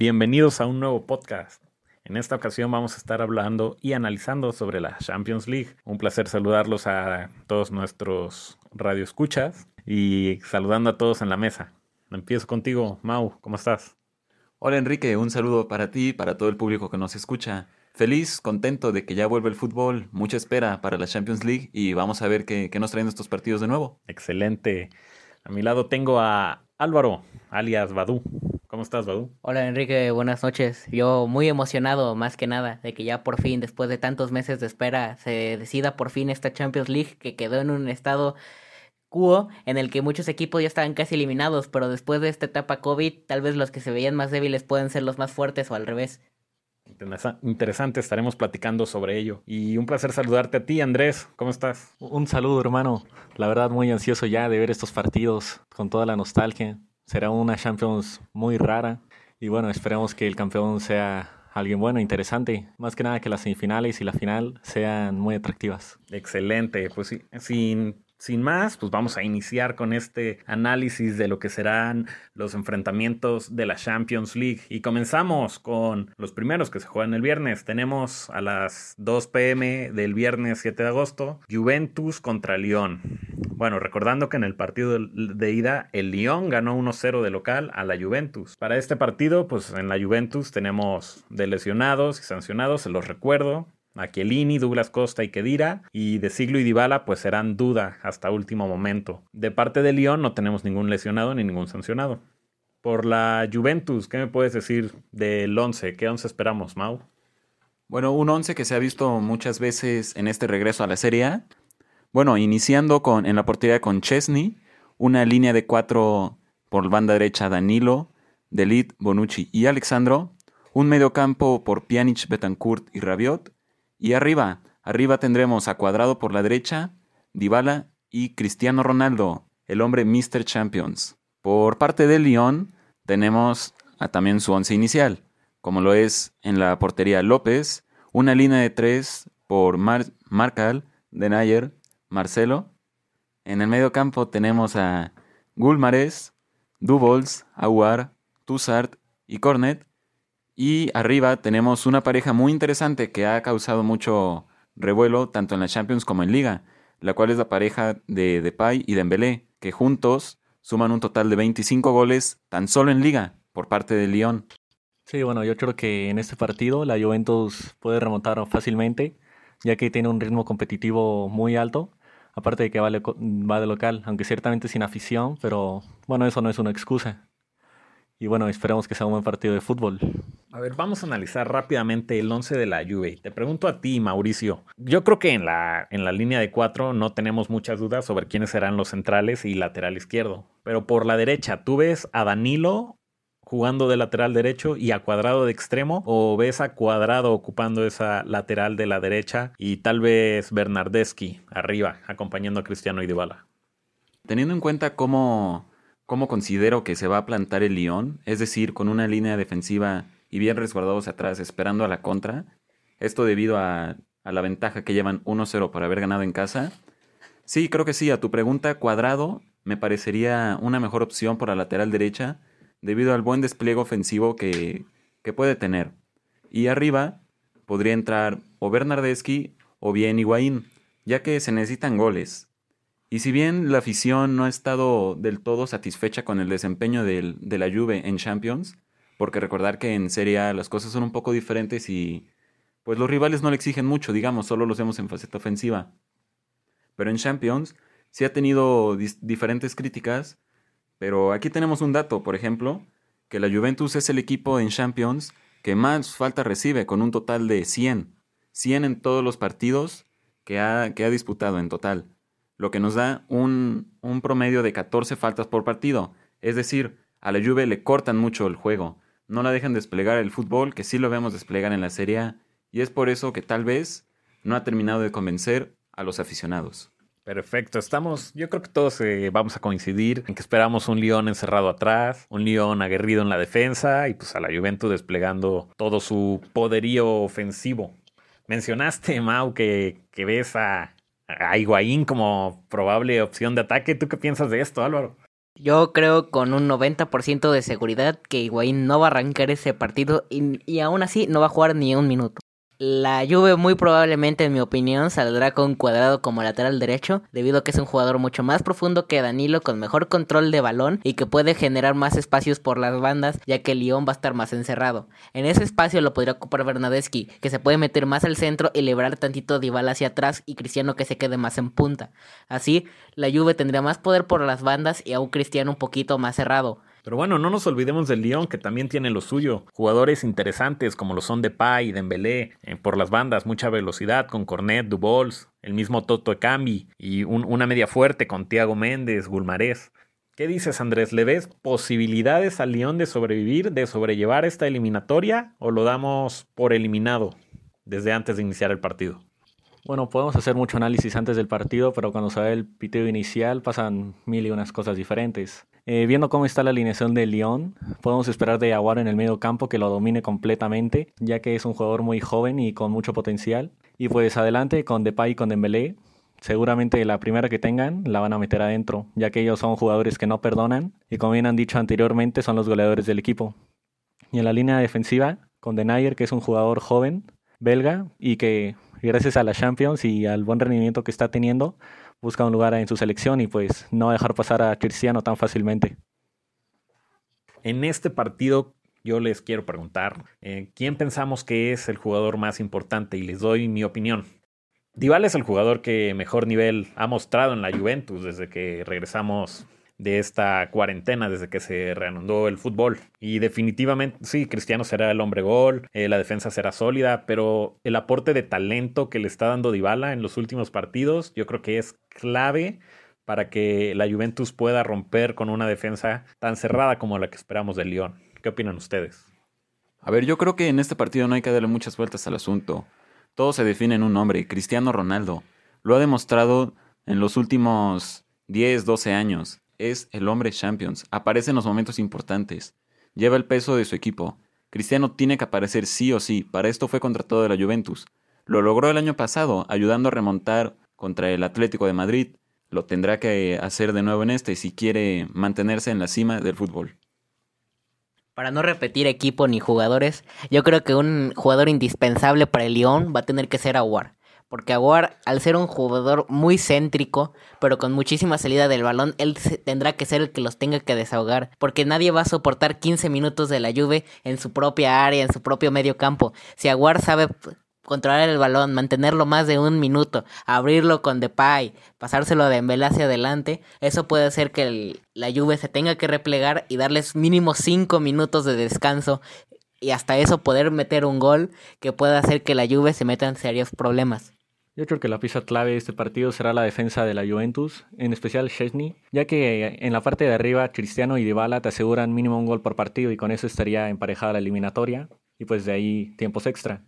Bienvenidos a un nuevo podcast. En esta ocasión vamos a estar hablando y analizando sobre la Champions League. Un placer saludarlos a todos nuestros radioescuchas y saludando a todos en la mesa. Empiezo contigo, Mau, ¿cómo estás? Hola Enrique, un saludo para ti y para todo el público que nos escucha. Feliz, contento de que ya vuelve el fútbol, mucha espera para la Champions League y vamos a ver qué, qué nos traen estos partidos de nuevo. Excelente. A mi lado tengo a Álvaro, alias Badu. ¿Cómo estás, Badu? Hola Enrique, buenas noches. Yo muy emocionado más que nada de que ya por fin, después de tantos meses de espera, se decida por fin esta Champions League que quedó en un estado cuo en el que muchos equipos ya estaban casi eliminados, pero después de esta etapa COVID, tal vez los que se veían más débiles pueden ser los más fuertes o al revés. Interesante, estaremos platicando sobre ello. Y un placer saludarte a ti, Andrés. ¿Cómo estás? Un saludo, hermano. La verdad, muy ansioso ya de ver estos partidos con toda la nostalgia. Será una Champions muy rara. Y bueno, esperemos que el campeón sea alguien bueno, interesante. Más que nada que las semifinales y la final sean muy atractivas. Excelente. Pues sí, sin sin más, pues vamos a iniciar con este análisis de lo que serán los enfrentamientos de la Champions League. Y comenzamos con los primeros que se juegan el viernes. Tenemos a las 2 pm del viernes 7 de agosto, Juventus contra Lyon. Bueno, recordando que en el partido de ida el Lyon ganó 1-0 de local a la Juventus. Para este partido, pues en la Juventus tenemos de lesionados y sancionados, se los recuerdo. Chiellini, Douglas Costa y Kedira, y de Siglo y Dybala pues serán duda hasta último momento. De parte de Lyon no tenemos ningún lesionado ni ningún sancionado. Por la Juventus, ¿qué me puedes decir del 11? ¿Qué 11 esperamos, Mau? Bueno, un 11 que se ha visto muchas veces en este regreso a la Serie A. Bueno, iniciando con, en la portería con Chesney, una línea de cuatro por banda derecha Danilo, Delit, Bonucci y Alexandro, un mediocampo por Pjanic, Betancourt y Rabiot, y arriba, arriba tendremos a Cuadrado por la derecha, Dybala y Cristiano Ronaldo, el hombre Mr. Champions. Por parte de Lyon tenemos a también su once inicial, como lo es en la portería López, una línea de tres por Mar Marcal, Denayer, Marcelo. En el medio campo tenemos a Gulmares, Dubols, Aguar, Tussart y Cornet. Y arriba tenemos una pareja muy interesante que ha causado mucho revuelo tanto en la Champions como en Liga, la cual es la pareja de Depay y Dembélé, que juntos suman un total de 25 goles tan solo en Liga por parte de Lyon. Sí, bueno, yo creo que en este partido la Juventus puede remontar fácilmente, ya que tiene un ritmo competitivo muy alto, aparte de que va, de local, aunque ciertamente sin afición, pero bueno, eso no es una excusa. Y bueno, esperemos que sea un buen partido de fútbol. A ver, vamos a analizar rápidamente el 11 de la Juve. Te pregunto a ti, Mauricio. Yo creo que en la, en la línea de cuatro no tenemos muchas dudas sobre quiénes serán los centrales y lateral izquierdo. Pero por la derecha, ¿tú ves a Danilo jugando de lateral derecho y a Cuadrado de extremo? ¿O ves a Cuadrado ocupando esa lateral de la derecha y tal vez Bernardeschi arriba, acompañando a Cristiano y Dybala? Teniendo en cuenta cómo cómo considero que se va a plantar el Lyon, es decir, con una línea defensiva y bien resguardados atrás esperando a la contra, esto debido a, a la ventaja que llevan 1-0 por haber ganado en casa. Sí, creo que sí, a tu pregunta, cuadrado me parecería una mejor opción por la lateral derecha debido al buen despliegue ofensivo que, que puede tener. Y arriba podría entrar o Bernardeschi o bien Higuaín, ya que se necesitan goles. Y si bien la afición no ha estado del todo satisfecha con el desempeño del, de la Juve en Champions, porque recordar que en Serie A las cosas son un poco diferentes y pues los rivales no le exigen mucho, digamos, solo los vemos en faceta ofensiva. Pero en Champions sí ha tenido diferentes críticas, pero aquí tenemos un dato, por ejemplo, que la Juventus es el equipo en Champions que más falta recibe, con un total de 100. 100 en todos los partidos que ha, que ha disputado en total lo que nos da un, un promedio de 14 faltas por partido. Es decir, a la Juve le cortan mucho el juego. No la dejan desplegar el fútbol, que sí lo vemos desplegar en la Serie A, y es por eso que tal vez no ha terminado de convencer a los aficionados. Perfecto, estamos, yo creo que todos eh, vamos a coincidir en que esperamos un León encerrado atrás, un León aguerrido en la defensa y pues a la Juventus desplegando todo su poderío ofensivo. Mencionaste, Mau, que, ves a, a Higuaín como probable opción de ataque. ¿Tú qué piensas de esto, Álvaro? Yo creo con un 90% de seguridad que Higuaín no va a arrancar ese partido y, y aún así no va a jugar ni un minuto. La Juve muy probablemente, en mi opinión, saldrá con Cuadrado como lateral derecho, debido a que es un jugador mucho más profundo que Danilo, con mejor control de balón y que puede generar más espacios por las bandas, ya que Lyon va a estar más encerrado. En ese espacio lo podría ocupar Bernadeschi, que se puede meter más al centro y librar tantito Dybala hacia atrás y Cristiano que se quede más en punta. Así, la Juve tendría más poder por las bandas y a un Cristiano un poquito más cerrado. Pero bueno, no nos olvidemos del Lyon, que también tiene lo suyo. Jugadores interesantes como lo son Depay Dembélé, eh, por las bandas, mucha velocidad con Cornet, Dubols, el mismo Toto Ekambi y una media fuerte con Thiago Méndez, Gulmarés. ¿Qué dices, Andrés? ¿Le ves posibilidades al Lyon de sobrevivir, de sobrellevar esta eliminatoria o lo damos por eliminado desde antes de iniciar el partido? Bueno, podemos hacer mucho análisis antes del partido, pero cuando se ve el piteo inicial pasan mil y unas cosas diferentes. Eh, viendo cómo está la alineación de Lyon, podemos esperar de Aguar en el medio campo que lo domine completamente, ya que es un jugador muy joven y con mucho potencial. Y pues adelante con Depay y con Dembélé, seguramente la primera que tengan la van a meter adentro, ya que ellos son jugadores que no perdonan y como bien han dicho anteriormente son los goleadores del equipo. Y en la línea defensiva con Denayer, que es un jugador joven, belga, y que gracias a la Champions y al buen rendimiento que está teniendo, busca un lugar en su selección y pues no dejar pasar a Cristiano tan fácilmente. En este partido yo les quiero preguntar, eh, ¿quién pensamos que es el jugador más importante? Y les doy mi opinión. Dybala es el jugador que mejor nivel ha mostrado en la Juventus desde que regresamos de esta cuarentena desde que se reanudó el fútbol. Y definitivamente, sí, Cristiano será el hombre gol, eh, la defensa será sólida, pero el aporte de talento que le está dando Dybala en los últimos partidos, yo creo que es clave para que la Juventus pueda romper con una defensa tan cerrada como la que esperamos del Lyon. ¿Qué opinan ustedes? A ver, yo creo que en este partido no hay que darle muchas vueltas al asunto. Todo se define en un nombre, Cristiano Ronaldo. Lo ha demostrado en los últimos 10, 12 años es el hombre Champions. Aparece en los momentos importantes. Lleva el peso de su equipo. Cristiano tiene que aparecer sí o sí. Para esto fue contratado de la Juventus. Lo logró el año pasado, ayudando a remontar contra el Atlético de Madrid. Lo tendrá que hacer de nuevo en este si quiere mantenerse en la cima del fútbol. Para no repetir equipo ni jugadores, yo creo que un jugador indispensable para el Lyon va a tener que ser Aguar. Porque Aguar, al ser un jugador muy céntrico, pero con muchísima salida del balón, él tendrá que ser el que los tenga que desahogar. Porque nadie va a soportar 15 minutos de la lluvia en su propia área, en su propio medio campo. Si Aguar sabe controlar el balón, mantenerlo más de un minuto, abrirlo con Depay, pasárselo de Dembélé hacia adelante, eso puede hacer que la Juve se tenga que replegar y darles mínimo 5 minutos de descanso y hasta eso poder meter un gol que pueda hacer que la Juve se meta en serios problemas. Yo creo que la pieza clave de este partido será la defensa de la Juventus, en especial Chesney, ya que en la parte de arriba Cristiano y Dybala te aseguran mínimo un gol por partido y con eso estaría emparejada la eliminatoria y pues de ahí tiempos extra.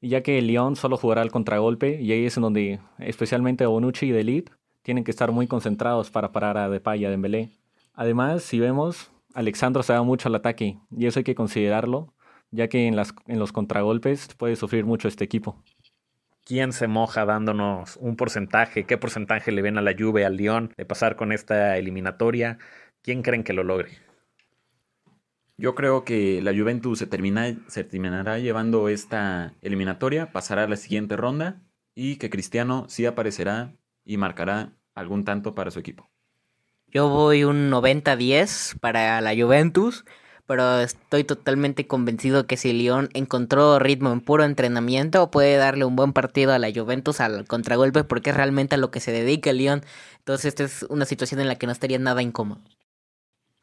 Y ya que el Lyon solo jugará al contragolpe y ahí es en donde especialmente Bonucci y Delit tienen que estar muy concentrados para parar a Depay y a Dembélé. Además, si vemos, Alexandro se da mucho al ataque y eso hay que considerarlo, ya que en, las, en los contragolpes puede sufrir mucho este equipo. ¿Quién se moja dándonos un porcentaje? ¿Qué porcentaje le ven a la Juve, al Lyon de pasar con esta eliminatoria? ¿Quién creen que lo logre? Yo creo que la Juventus se, termina, se terminará llevando esta eliminatoria, pasará a la siguiente ronda y que Cristiano sí aparecerá y marcará algún tanto para su equipo. Yo voy un 90-10 para la Juventus pero estoy totalmente convencido que si Lyon encontró ritmo en puro entrenamiento, puede darle un buen partido a la Juventus al contragolpe, porque es realmente a lo que se dedica el. Entonces, esta es una situación en la que no estaría nada incómodo.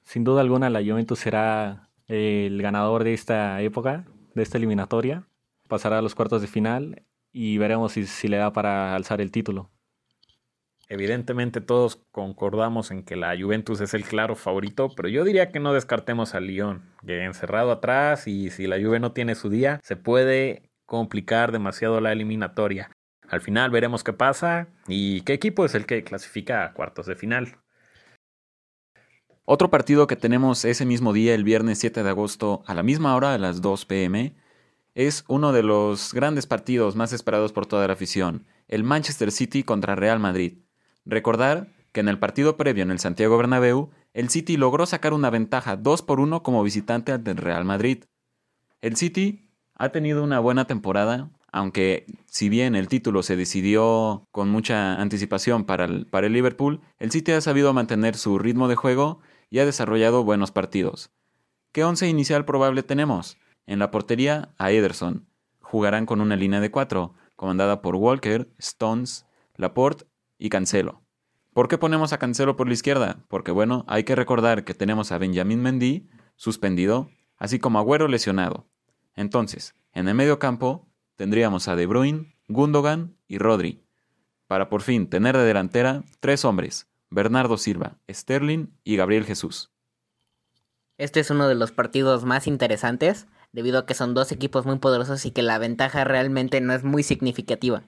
Sin duda alguna, la Juventus será el ganador de esta época, de esta eliminatoria. Pasará a los cuartos de final y veremos si, si le da para alzar el título. Evidentemente todos concordamos en que la Juventus es el claro favorito, pero yo diría que no descartemos al Lyon, que encerrado atrás y si la Juve no tiene su día, se puede complicar demasiado la eliminatoria. Al final veremos qué pasa y qué equipo es el que clasifica a cuartos de final. Otro partido que tenemos ese mismo día, el viernes 7 de agosto, a la misma hora, a las 2 pm, es uno de los grandes partidos más esperados por toda la afición, el Manchester City contra Real Madrid. Recordar que en el partido previo en el Santiago Bernabéu, el City logró sacar una ventaja 2 por 1 como visitante ante el Real Madrid. El City ha tenido una buena temporada, aunque si bien el título se decidió con mucha anticipación para el, para el Liverpool, el City ha sabido mantener su ritmo de juego y ha desarrollado buenos partidos. ¿Qué once inicial probable tenemos? En la portería, a Ederson. Jugarán con una línea de cuatro, comandada por Walker, Stones, Laporte y Cancelo. ¿Por qué ponemos a Cancelo por la izquierda? Porque bueno, hay que recordar que tenemos a Benjamin Mendy suspendido, así como a Agüero lesionado. Entonces, en el medio campo tendríamos a De Bruyne, Gundogan y Rodri, para por fin tener de delantera tres hombres, Bernardo Silva, Sterling y Gabriel Jesús. Este es uno de los partidos más interesantes, debido a que son dos equipos muy poderosos y que la ventaja realmente no es muy significativa.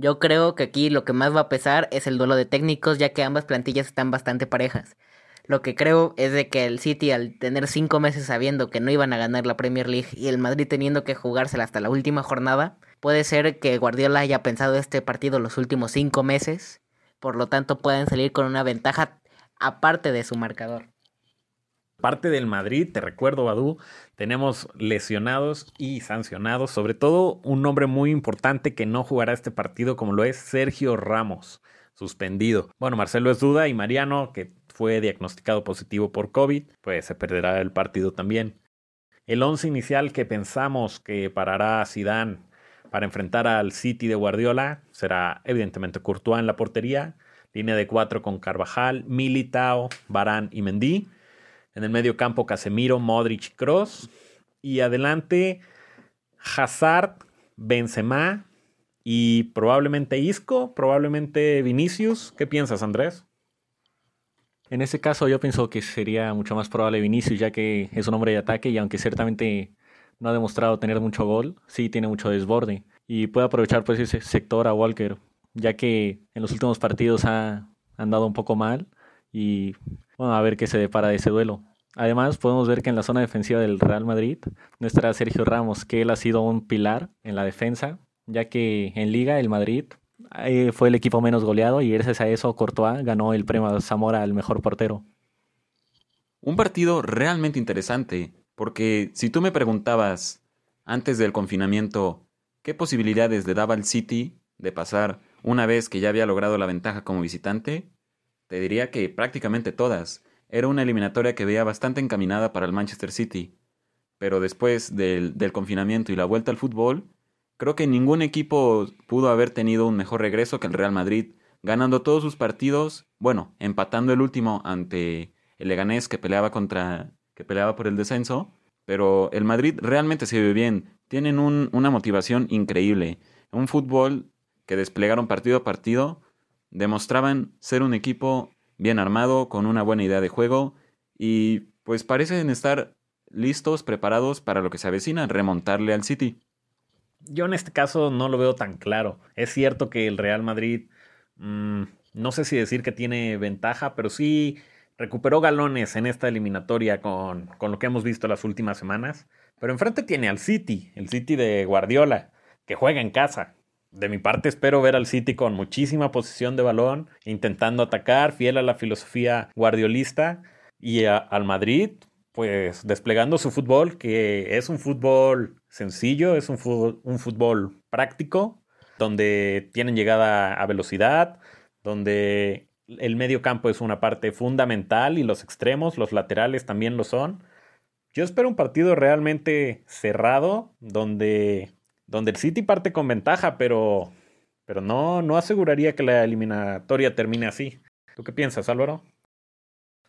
Yo creo que aquí lo que más va a pesar es el duelo de técnicos, ya que ambas plantillas están bastante parejas. Lo que creo es de que el City, al tener cinco meses sabiendo que no iban a ganar la Premier League y el Madrid teniendo que jugársela hasta la última jornada, puede ser que Guardiola haya pensado este partido los últimos cinco meses, por lo tanto pueden salir con una ventaja aparte de su marcador. Parte del Madrid, te recuerdo, Badu, tenemos lesionados y sancionados, sobre todo un nombre muy importante que no jugará este partido como lo es Sergio Ramos, suspendido. Bueno, Marcelo es duda y Mariano, que fue diagnosticado positivo por COVID, pues se perderá el partido también. El once inicial que pensamos que parará Zidane para enfrentar al City de Guardiola será evidentemente Courtois en la portería, línea de cuatro con Carvajal, Militao, Barán y Mendy en el medio campo, Casemiro, Modric, Cross. Y adelante, Hazard, Benzema y probablemente Isco, probablemente Vinicius. ¿Qué piensas, Andrés? En ese caso yo pienso que sería mucho más probable Vinicius, ya que es un hombre de ataque y aunque ciertamente no ha demostrado tener mucho gol, sí tiene mucho desborde. Y puede aprovechar pues ese sector a Walker, ya que en los últimos partidos ha andado un poco mal y bueno, a ver qué se depara de ese duelo. Además, podemos ver que en la zona defensiva del Real Madrid no estará Sergio Ramos, que él ha sido un pilar en la defensa, ya que en Liga el Madrid eh, fue el equipo menos goleado y gracias a eso Courtois ganó el premio Zamora al mejor portero. Un partido realmente interesante, porque si tú me preguntabas antes del confinamiento qué posibilidades le daba al City de pasar una vez que ya había logrado la ventaja como visitante, te diría que prácticamente todas. Era una eliminatoria que veía bastante encaminada para el Manchester City. Pero después del, confinamiento y la vuelta al fútbol, creo que ningún equipo pudo haber tenido un mejor regreso que el Real Madrid, ganando todos sus partidos, bueno, empatando el último ante el Leganés que peleaba contra que peleaba por el descenso, pero el Madrid realmente se ve bien, tienen una motivación increíble, un fútbol que desplegaron partido a partido demostraban ser un equipo bien armado, con una buena idea de juego y pues parecen estar listos, preparados para lo que se avecina, remontarle al City. Yo en este caso no lo veo tan claro. Es cierto que el Real Madrid, mm, no sé si decir que tiene ventaja, pero sí recuperó galones en esta eliminatoria con, con lo que hemos visto las últimas semanas. Pero enfrente tiene al City, el City de Guardiola, que juega en casa. De mi parte espero ver al City con muchísima posición de balón, intentando atacar, fiel a la filosofía guardiolista, y al Madrid, pues desplegando su fútbol, que es un fútbol sencillo, es un fútbol, un fútbol práctico, donde tienen llegada a velocidad, donde el medio campo es una parte fundamental y los extremos, los laterales también lo son. Yo espero un partido realmente cerrado, donde donde el City parte con ventaja, pero, pero no, no aseguraría que la eliminatoria termine así. ¿Tú qué piensas, Álvaro?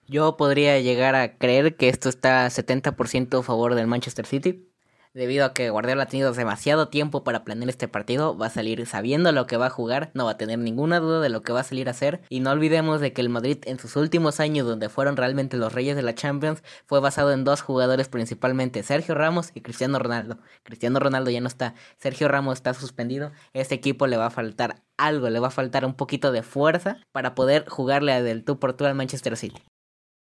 Yo podría llegar a creer que esto está 70% a favor del Manchester City debido a que Guardiola ha tenido demasiado tiempo para planear este partido, va a salir sabiendo lo que va a jugar, no va a tener ninguna duda de lo que va a salir a hacer y no olvidemos de que el Madrid en sus últimos años donde fueron realmente los reyes de la Champions fue basado en dos jugadores principalmente, Sergio Ramos y Cristiano Ronaldo. Cristiano Ronaldo ya no está, Sergio Ramos está suspendido, este equipo le va a faltar algo, le va a faltar un poquito de fuerza para poder jugarle del tú por tú al Manchester City.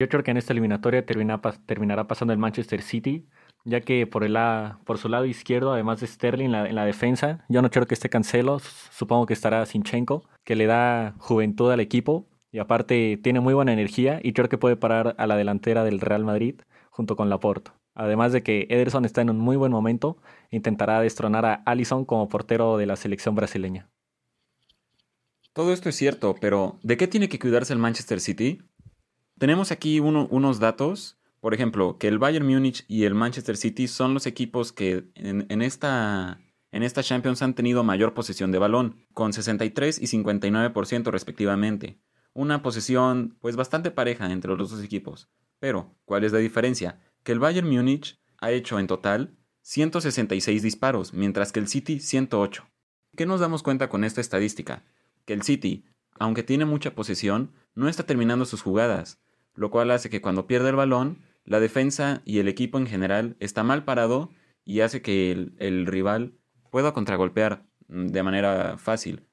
Yo creo que en esta eliminatoria terminará pasando el Manchester City ya que por, el, por su lado izquierdo, además de Sterling en la, defensa, yo no quiero que esté Cancelo, supongo que estará Sinchenko, que le da juventud al equipo Y aparte tiene muy buena energía y creo que puede parar a la delantera del Real Madrid junto con Laporte. Además de que Ederson está en un muy buen momento, intentará destronar a Allison como portero de la selección brasileña. Todo esto es cierto, pero ¿de qué tiene que cuidarse el Manchester City? Tenemos aquí unos datos, por ejemplo, que el Bayern Múnich y el Manchester City son los equipos que en, esta, en esta Champions han tenido mayor posesión de balón, con 63 y 59% respectivamente. Una posesión pues bastante pareja entre los dos equipos. Pero, ¿cuál es la diferencia? Que el Bayern Múnich ha hecho en total 166 disparos, mientras que el City 108. ¿Qué nos damos cuenta con esta estadística? Que el City, aunque tiene mucha posesión, no está terminando sus jugadas, lo cual hace que cuando pierde el balón, la defensa y el equipo en general está mal parado y hace que el, rival pueda contragolpear mm, de manera fácil.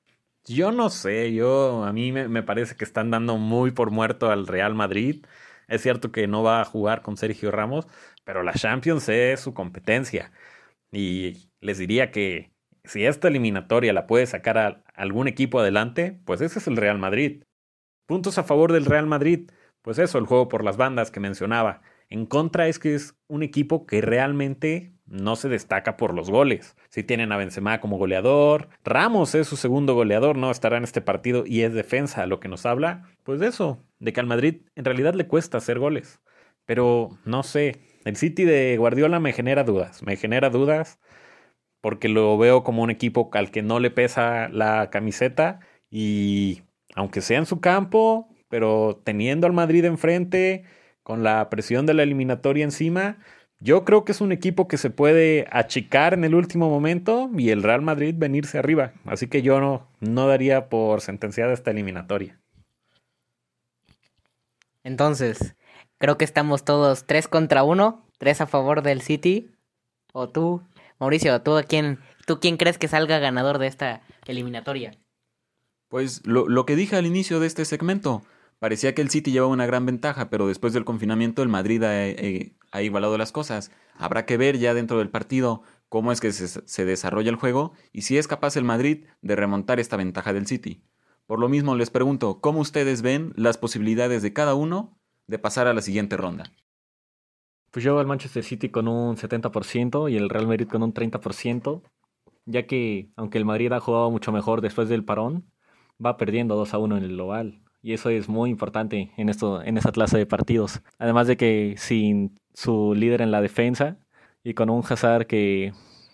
Yo no sé, yo a mí me, parece que están dando muy por muerto al Real Madrid. Es cierto que no va a jugar con Sergio Ramos, pero la Champions es su competencia. Y les diría que si esta eliminatoria la puede sacar algún equipo adelante, pues ese es el Real Madrid. Puntos a favor del Real Madrid, pues eso, el juego por las bandas que mencionaba. En contra es que es un equipo que realmente no se destaca por los goles. Si tienen a Benzema como goleador, Ramos es su segundo goleador, no estará en este partido y es defensa, lo que nos habla, pues de eso, de que al Madrid en realidad le cuesta hacer goles. Pero no sé, el City de Guardiola me genera dudas, me genera dudas porque lo veo como un equipo al que no le pesa la camiseta y aunque sea en su campo, pero teniendo al Madrid enfrente, con la presión de la eliminatoria encima, yo creo que es un equipo que se puede achicar en el último momento y el Real Madrid venirse arriba. Así que yo no, no daría por sentenciada esta eliminatoria. Entonces, creo que estamos todos tres contra uno, tres a favor del City. O tú, Mauricio, ¿tú, a quién, ¿tú quién crees que salga ganador de esta eliminatoria? Pues lo, lo que dije al inicio de este segmento, parecía que el City llevaba una gran ventaja, pero después del confinamiento el Madrid ha, eh, igualado las cosas. Habrá que ver ya dentro del partido cómo es que se, se, desarrolla el juego y si es capaz el Madrid de remontar esta ventaja del City. Por lo mismo les pregunto, ¿cómo ustedes ven las posibilidades de cada uno de pasar a la siguiente ronda? Pues yo al Manchester City con un 70% y el Real Madrid con un 30%, ya que aunque el Madrid ha jugado mucho mejor después del parón, va perdiendo 2 a 1 en el global. Y eso es muy importante en, esto, en esa clase de partidos. Además de que sin su líder en la defensa y con un Hazard que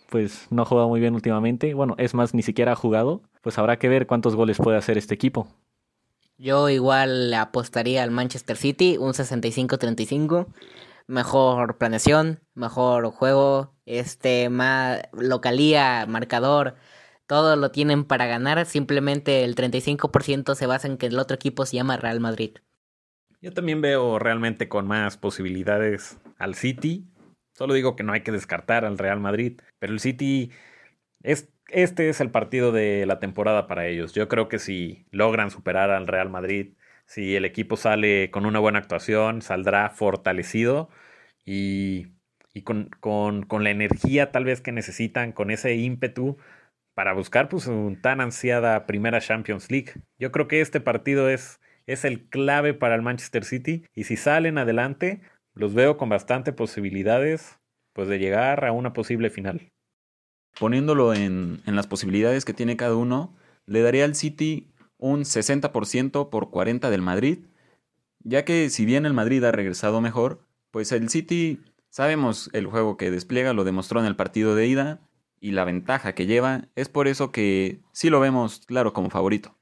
pues no jugado muy bien últimamente, bueno, es más, ni siquiera ha jugado, pues habrá que ver cuántos goles puede hacer este equipo. Yo igual apostaría al Manchester City, un 65-35. Mejor planeación, mejor juego, este, más localía, marcador, todo lo tienen para ganar, simplemente el 35% se basa en que el otro equipo se llama Real Madrid. Yo también veo realmente con más posibilidades al City. Solo digo que no hay que descartar al Real Madrid, pero el City es, este es el partido de la temporada para ellos. Yo creo que si logran superar al Real Madrid, si el equipo sale con una buena actuación, saldrá fortalecido y, y con, la energía tal vez que necesitan, con ese ímpetu para buscar pues un tan ansiada primera Champions League. Yo creo que este partido es, es el clave para el Manchester City y si salen adelante los veo con bastante posibilidades pues de llegar a una posible final. Poniéndolo en, en las posibilidades que tiene cada uno, le daría al City un 60% por 40 del Madrid, ya que si bien el Madrid ha regresado mejor, pues el City sabemos el juego que despliega, lo demostró en el partido de ida, y la ventaja que lleva, es por eso que sí lo vemos claro como favorito.